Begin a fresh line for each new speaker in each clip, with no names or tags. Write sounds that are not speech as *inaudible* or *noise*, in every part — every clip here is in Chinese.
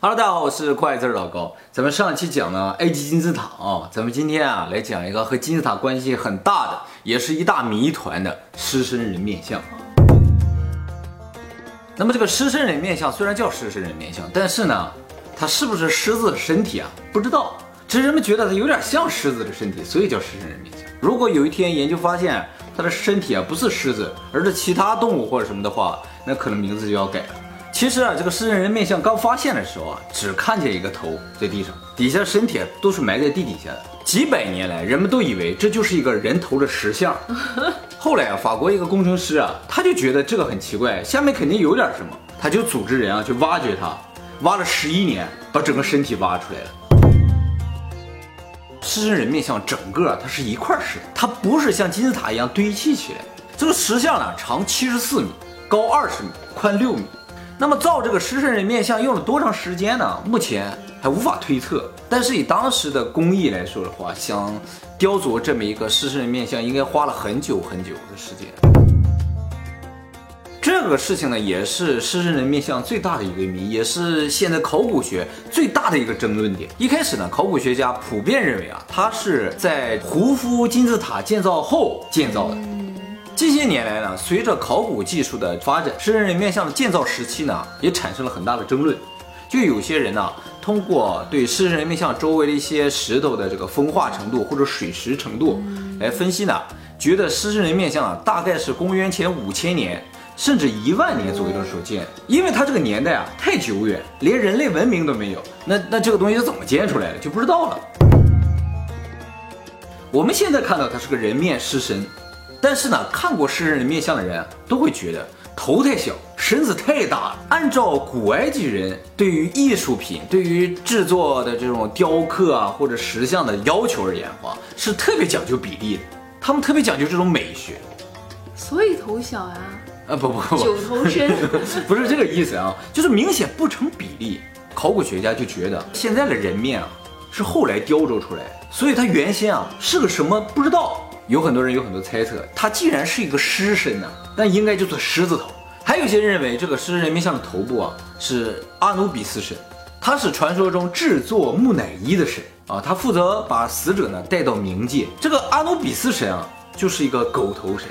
Hello，大家好，我是快字老高。咱们上期讲了埃及金字塔啊，咱们今天啊来讲一个和金字塔关系很大的，也是一大谜团的狮身人面像。那么这个狮身人面像虽然叫狮身人面像，但是呢，它是不是狮子的身体啊？不知道，只是人们觉得它有点像狮子的身体，所以叫狮身人面像。如果有一天研究发现它的身体啊不是狮子，而是其他动物或者什么的话，那可能名字就要改了。其实啊，这个狮身人面像刚发现的时候啊，只看见一个头在地上，底下身体都是埋在地底下的。几百年来，人们都以为这就是一个人头的石像。*laughs* 后来啊，法国一个工程师啊，他就觉得这个很奇怪，下面肯定有点什么，他就组织人啊去挖掘它，挖了十一年，把整个身体挖出来了。狮身人面像整个它是一块石头，它不是像金字塔一样堆砌起来。这个石像呢，长七十四米，高二十米，宽六米。那么造这个狮身人面像用了多长时间呢？目前还无法推测。但是以当时的工艺来说的话，想雕琢这么一个狮身人面像，应该花了很久很久的时间。这个事情呢，也是狮身人面像最大的一个谜，也是现在考古学最大的一个争论点。一开始呢，考古学家普遍认为啊，它是在胡夫金字塔建造后建造的。近些年来呢，随着考古技术的发展，狮身人面像的建造时期呢，也产生了很大的争论。就有些人呢，通过对狮身人面像周围的一些石头的这个风化程度或者水蚀程度来分析呢，觉得狮身人面像啊，大概是公元前五千年甚至一万年左右的时候建，因为它这个年代啊太久远，连人类文明都没有，那那这个东西是怎么建出来的就不知道了。我们现在看到它是个人面狮身。但是呢，看过狮身人面像的人都会觉得头太小，身子太大了。按照古埃及人对于艺术品、对于制作的这种雕刻啊或者石像的要求而言的话，是特别讲究比例的。他们特别讲究这种美学，
所以头小啊。
啊不不不，
九头身 *laughs*
不是这个意思啊，就是明显不成比例。考古学家就觉得现在的人面啊是后来雕琢出来的，所以它原先啊是个什么不知道。有很多人有很多猜测，它既然是一个狮身呢，那应该就是狮子头。还有些人认为这个狮身人面像的头部啊是阿努比斯神，他是传说中制作木乃伊的神啊，他负责把死者呢带到冥界。这个阿努比斯神啊就是一个狗头神，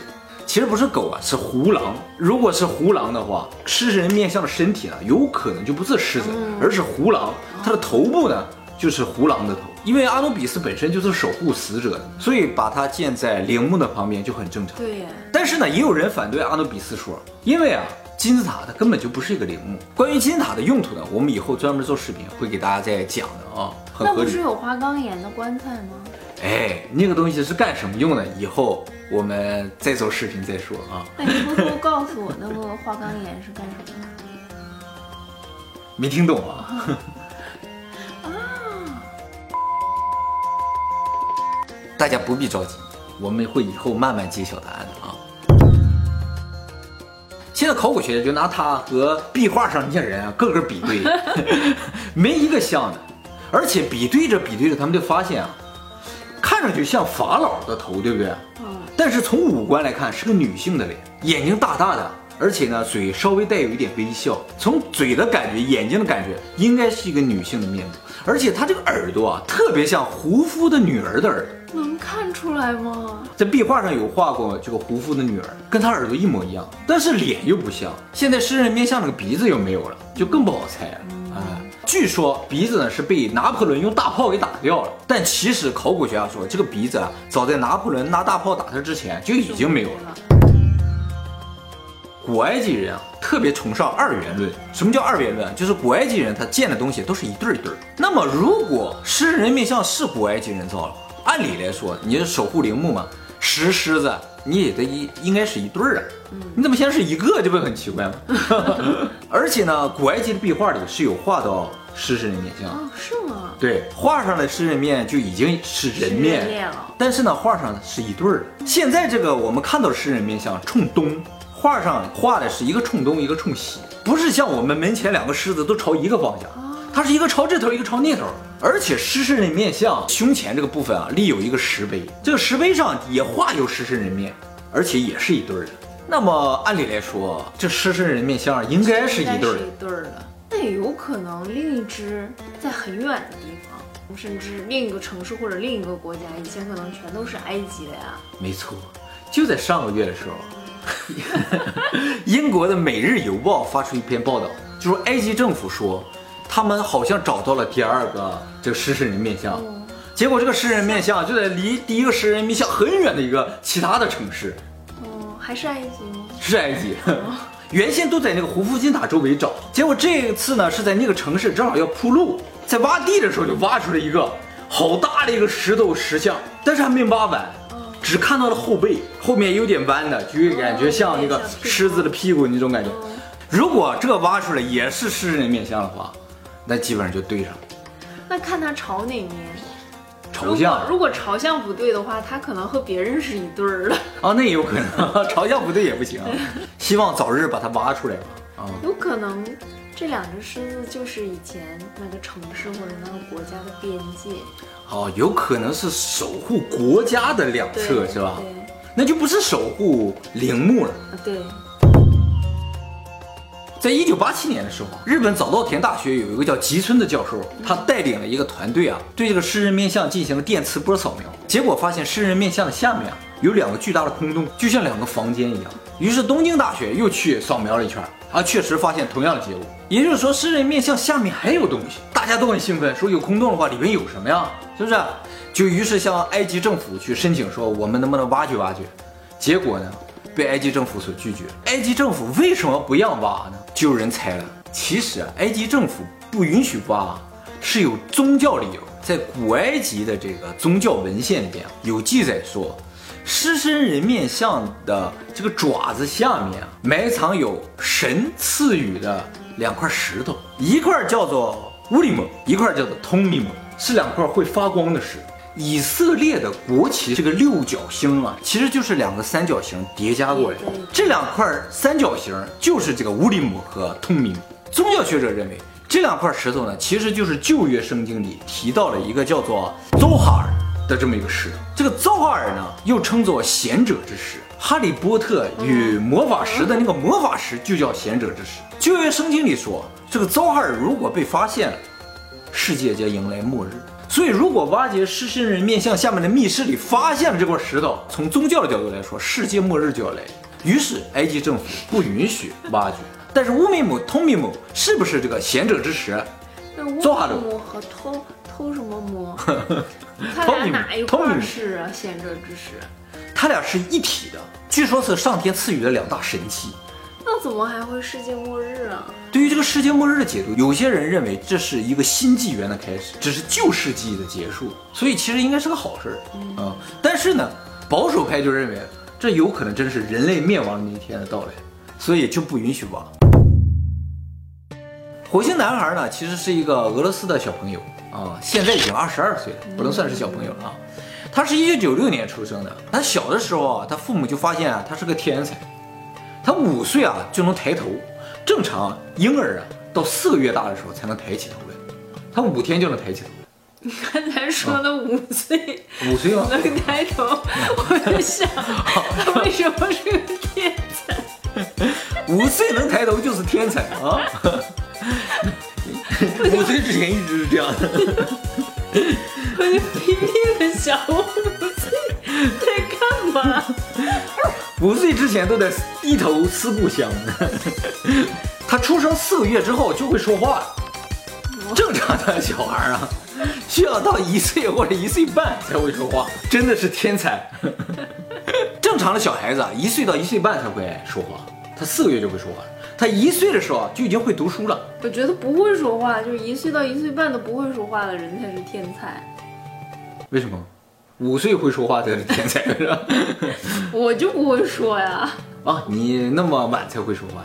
其实不是狗啊，是胡狼。如果是胡狼的话，狮身人面像的身体呢有可能就不是狮子，而是胡狼，它的头部呢。就是胡狼的头，因为阿努比斯本身就是守护死者的，所以把它建在陵墓的旁边就很正常。
对呀。
但是呢，也有人反对阿努比斯说，因为啊，金字塔它根本就不是一个陵墓。关于金字塔的用途呢，我们以后专门做视频会给大家再讲的啊。
那不是有花岗岩的棺材吗？
哎，那个东西是干什么用的？以后我们再做视频再说啊。
那你偷偷告诉我那个花岗岩是干什么的？*laughs*
没听懂啊。*laughs* 大家不必着急，我们会以后慢慢揭晓答案的啊。现在考古学家就拿它和壁画上那些人啊，个个比对，*laughs* 没一个像的，而且比对着比对着，他们就发现啊，看上去像法老的头，对不对？嗯。但是从五官来看，是个女性的脸，眼睛大大的，而且呢，嘴稍微带有一点微笑。从嘴的感觉，眼睛的感觉，应该是一个女性的面部。而且她这个耳朵啊，特别像胡夫的女儿的耳
朵，能看出来吗？
在壁画上有画过这个胡夫的女儿，跟她耳朵一模一样，但是脸又不像。现在狮人面像那个鼻子又没有了，就更不好猜了。啊，据说鼻子呢是被拿破仑用大炮给打掉了，但其实考古学家说，这个鼻子啊，早在拿破仑拿大炮打他之前就已经没有了。古埃及人啊，特别崇尚二元论。什么叫二元论？就是古埃及人他建的东西都是一对儿一对儿。那么，如果狮身人面像是古埃及人造的，按理来说，你是守护陵墓嘛，石狮子你也得一应该是一对儿啊。你怎么现在是一个，这不很奇怪吗？*laughs* 而且呢，古埃及的壁画里是有画到狮身人面像。
哦，是吗？
对，画上的狮人面就已经是人面
了。
但是呢，画上是一对儿。现在这个我们看到的狮人面像冲东。画上画的是一个冲东，一个冲西，不是像我们门前两个狮子都朝一个方向，它是一个朝这头，一个朝那头。而且狮身人面像胸前这个部分啊，立有一个石碑，这个石碑上也画有狮身人面，而且也是一对儿的。那么按理来说，这狮身人面像应该是一对儿的。
一对儿的。那也有可能另一只在很远的地方，甚至另一个城市或者另一个国家，以前可能全都是埃及的呀。
没错，就在上个月的时候，*laughs* 英国的《每日邮报》发出一篇报道，就说埃及政府说，他们好像找到了第二个这个狮身人面像，结果这个狮人面像就在离第一个狮人面像很远的一个其他的城市，
哦，还是埃及吗？
是埃及。*laughs* 原先都在那个胡夫金塔周围找，结果这一次呢是在那个城市正好要铺路，在挖地的时候就挖出来一个好大的一个石头石像，但是还没挖完，只看到了后背，后面有点弯的，就感觉像那个狮子的屁股那种感觉。如果这个挖出来也是狮人面像的话，那基本上就对上了。
那看他朝哪面？
朝向
如果朝向不对的话，他可能和别人是一对儿的。
啊，那也有可能，*laughs* 朝向不对也不行。*laughs* 希望早日把它挖出来吧。啊，
有可能这两只狮子就是以前那个城市或者那个国家的边界。
哦，有可能是守护国家的两侧是吧？
对，
那就不是守护陵墓了。
啊对。
在一九八七年的时候，日本早稻田大学有一个叫吉村的教授，他带领了一个团队啊，对这个狮人面像进行了电磁波扫描，结果发现狮人面像的下面啊有两个巨大的空洞，就像两个房间一样。于是东京大学又去扫描了一圈，啊，确实发现同样的结果，也就是说狮人面像下面还有东西，大家都很兴奋，说有空洞的话里面有什么呀？是不是？就于是向埃及政府去申请说，我们能不能挖掘挖掘？结果呢？被埃及政府所拒绝。埃及政府为什么不让挖呢？就有人猜了。其实啊，埃及政府不允许挖，是有宗教理由。在古埃及的这个宗教文献里边有记载说，狮身人面像的这个爪子下面啊，埋藏有神赐予的两块石头，一块叫做乌里姆，一块叫做通米姆，是两块会发光的石头。以色列的国旗这个六角星啊，其实就是两个三角形叠加过来。这两块三角形就是这个乌里姆和通米姆。宗教学者认为，这两块石头呢，其实就是旧约圣经里提到了一个叫做 Zohar 的这么一个石头。这个 Zohar 呢，又称作贤者之石。哈利波特与魔法石的那个魔法石就叫贤者之石。旧约圣经里说，这个 Zohar 如果被发现了，世界将迎来末日。所以，如果挖掘狮身人面像下面的密室里发现了这块石头，从宗教的角度来说，世界末日就要来。于是，埃及政府不允许挖掘。但是，乌米姆、通米姆是不是这个贤者之石？
那乌
做好了
米姆和偷偷什么摸？*laughs* 他俩哪一块儿是啊？贤者之石？
他俩是一体的，据说是上天赐予的两大神器。
那怎么还会世界末日啊？
对于这个世界末日的解读，有些人认为这是一个新纪元的开始，只是旧世纪的结束，所以其实应该是个好事儿啊。但是呢，保守派就认为这有可能真是人类灭亡的那一天的到来，所以就不允许挖。火星男孩呢，其实是一个俄罗斯的小朋友啊，现在已经二十二岁了，不能算是小朋友了啊。他是一九九六年出生的，他小的时候啊，他父母就发现啊，他是个天才。他五岁啊就能抬头，正常婴儿啊到四个月大的时候才能抬起头来，他五天就能抬起头。
你刚才说的五岁，
五岁吗？
能抬头，我在想他为什么是个天才？*laughs*
五岁能抬头就是天才啊！*laughs* 五岁之前一直是这样的。
我就拼命的想，我五岁在干嘛？*laughs*
五岁之前都在低头思故乡。他出生四个月之后就会说话，正常的小孩啊，需要到一岁或者一岁半才会说话，真的是天才。正常的小孩子啊，一岁到一岁半才会说话，他四个月就会说话了。他一岁的时候就已经会读书了。
我觉得不会说话，就是一岁到一岁半都不会说话的人才是天才。
为什么？五岁会说话才是天才是吧？*laughs*
我就不会说呀。
啊，你那么晚才会说话？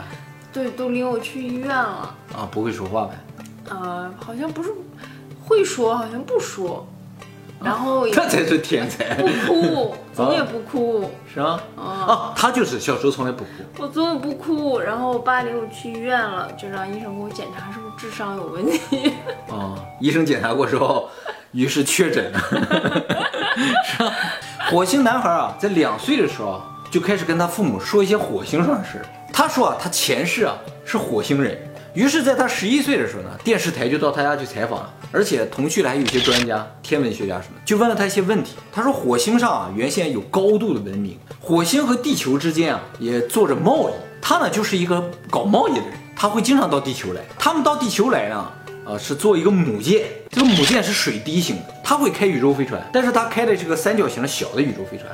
对，都领我去医院了。
啊，不会说话呗？
呃，好像不是会说，好像不说。然后 *laughs*
这才是天才，
不哭，*laughs* 总也不哭，
是吗？啊，他就是小时候从来不哭。
我总也不哭，然后我爸领我去医院了，就让医生给我检查是不是智商有问题。
啊，*laughs* 医生检查过之后，于是确诊了。是吧？火星男孩啊，在两岁的时候就开始跟他父母说一些火星上的事。他说啊，他前世啊是火星人，于是，在他十一岁的时候呢，电视台就到他家去采访了，而且同去的还有一些专家、天文学家什么，就问了他一些问题。他说，火星上啊，原先有高度的文明，火星和地球之间啊，也做着贸易。他呢，就是一个搞贸易的人，他会经常到地球来。他们到地球来呢，呃，是做一个母舰，这个母舰是水滴型的，他会开宇宙飞船，但是他开的是个三角形小的宇宙飞船。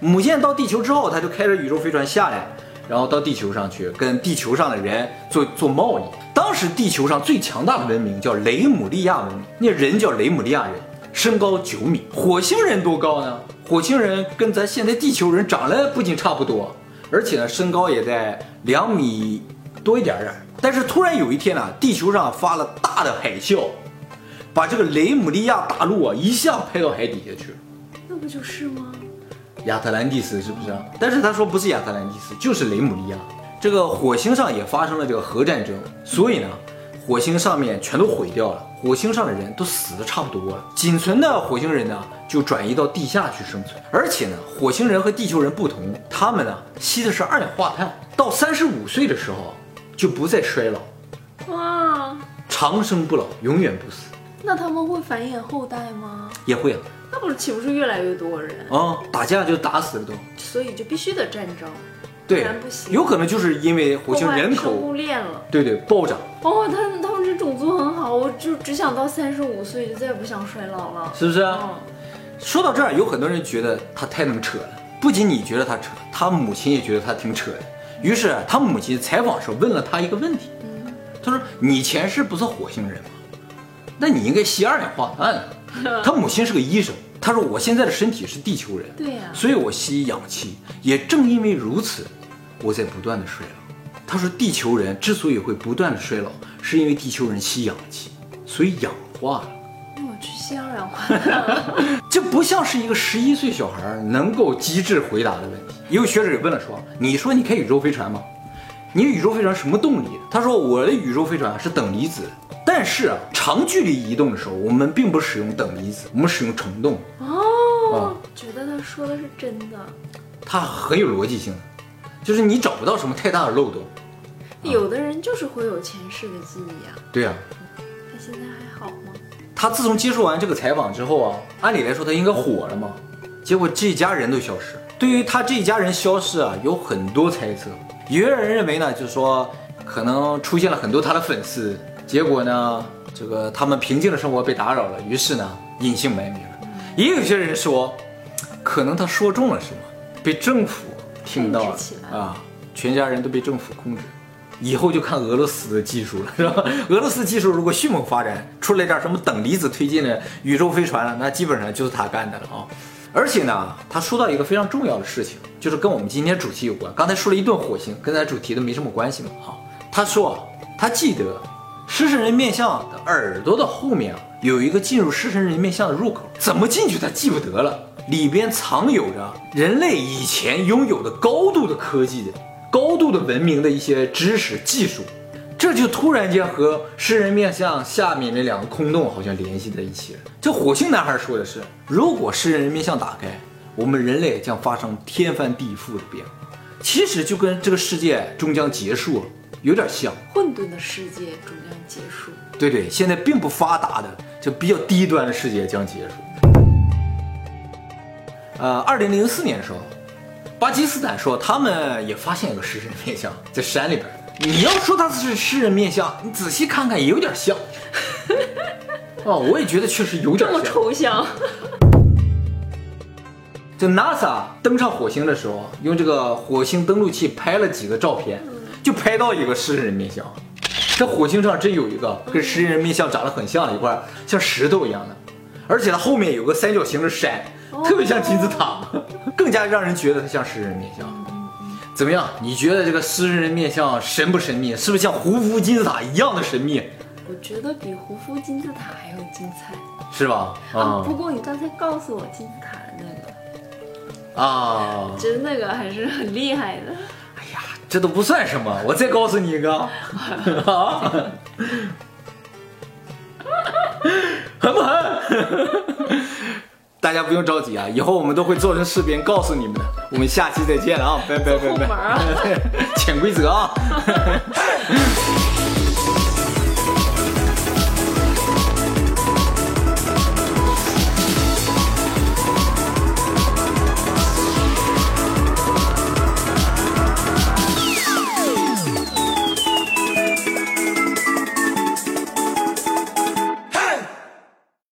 母舰到地球之后，他就开着宇宙飞船下来。然后到地球上去跟地球上的人做做贸易。当时地球上最强大的文明叫雷姆利亚文明，那人叫雷姆利亚人，身高九米。火星人多高呢？火星人跟咱现在地球人长得不仅差不多，而且呢身高也在两米多一点点。但是突然有一天呢，地球上发了大的海啸，把这个雷姆利亚大陆啊一下拍到海底下去了。
那不就是吗？
亚特兰蒂斯是不是？但是他说不是亚特兰蒂斯，就是雷姆利亚。这个火星上也发生了这个核战争，所以呢，火星上面全都毁掉了，火星上的人都死的差不多了，仅存的火星人呢就转移到地下去生存。而且呢，火星人和地球人不同，他们呢吸的是二氧化碳，到三十五岁的时候就不再衰老，哇，长生不老，永远不死。
那他们会繁衍后代吗？
也会啊。
那不是岂不是越来越多人
啊？打架就打死了都，
所以就必须得战争，
对，
不行。
有可能就是因为火星人口
生物链了，
对对，暴涨。
哦，他们他们这种族很好，我就只想到三十五岁，就再也不想衰老了，
是不是啊？说到这儿，有很多人觉得他太能扯了。不仅你觉得他扯，他母亲也觉得他挺扯的。于是他母亲采访时候问了他一个问题，他说：“你前世不是火星人吗？那你应该吸二氧化碳。”他母亲是个医生，他说我现在的身体是地球人，
对呀，
所以我吸氧气。也正因为如此，我在不断的衰老。他说地球人之所以会不断的衰老，是因为地球人吸氧气，所以氧化了。
我去吸二氧化碳，*laughs*
这不像是一个十一岁小孩能够机智回答的问题。有学者也问了说，你说你开宇宙飞船吗？你宇宙飞船什么动力？他说我的宇宙飞船是等离子。但是啊，长距离移动的时候，我们并不使用等离子，我们使用虫洞。
哦，觉得他说的是真的，
他很有逻辑性，就是你找不到什么太大的漏洞。
有的人就是会有前世的记忆啊。
对呀。
他现在还好吗？
他自从接受完这个采访之后啊，按理来说他应该火了嘛，结果这一家人都消失。对于他这一家人消失啊，有很多猜测。有些人认为呢，就是说可能出现了很多他的粉丝。结果呢，这个他们平静的生活被打扰了，于是呢，隐姓埋名。也有些人说，可能他说中了什么，被政府听到了啊，全家人都被政府控制，以后就看俄罗斯的技术了，是吧？*laughs* 俄罗斯技术如果迅猛发展，出来点什么等离子推进的宇宙飞船了，那基本上就是他干的了啊。而且呢，他说到一个非常重要的事情，就是跟我们今天主题有关。刚才说了一顿火星，跟咱主题都没什么关系嘛。哈，他说他记得。狮身人面像的耳朵的后面啊，有一个进入狮身人面像的入口，怎么进去他记不得了。里边藏有着人类以前拥有的高度的科技的、高度的文明的一些知识技术，这就突然间和狮人面像下面那两个空洞好像联系在一起了。这火星男孩说的是，如果狮人面像打开，我们人类将发生天翻地覆的变化，其实就跟这个世界终将结束了有点像。
混沌的世界终将。结束，
对对，现在并不发达的，就比较低端的世界将结束。呃，二零零四年的时候，巴基斯坦说他们也发现一个狮人面像在山里边。你要说它是狮人面像，你仔细看看也有点像。*laughs* 哦，我也觉得确实有点
这么抽象。*laughs*
就 NASA 登上火星的时候，用这个火星登陆器拍了几个照片，就拍到一个狮身人面像。这火星上真有一个跟狮身人面像长得很像的一块像石头一样的，而且它后面有个三角形的山，特别像金字塔，更加让人觉得它像狮身人面像。怎么样？你觉得这个狮身人面像神不神秘？是不是像胡夫金字塔一样的神秘？
我觉得比胡夫金字塔还要精彩，
是吧？
啊！不过你刚才告诉我金字塔的那
个啊，
觉得那个还是很厉害的。
这都不算什么，我再告诉你一个，*laughs* 啊，狠不狠？大家不用着急啊，以后我们都会做成视频告诉你们的。我们下期再见了啊，拜拜拜拜，*laughs* 潜规则啊。*laughs*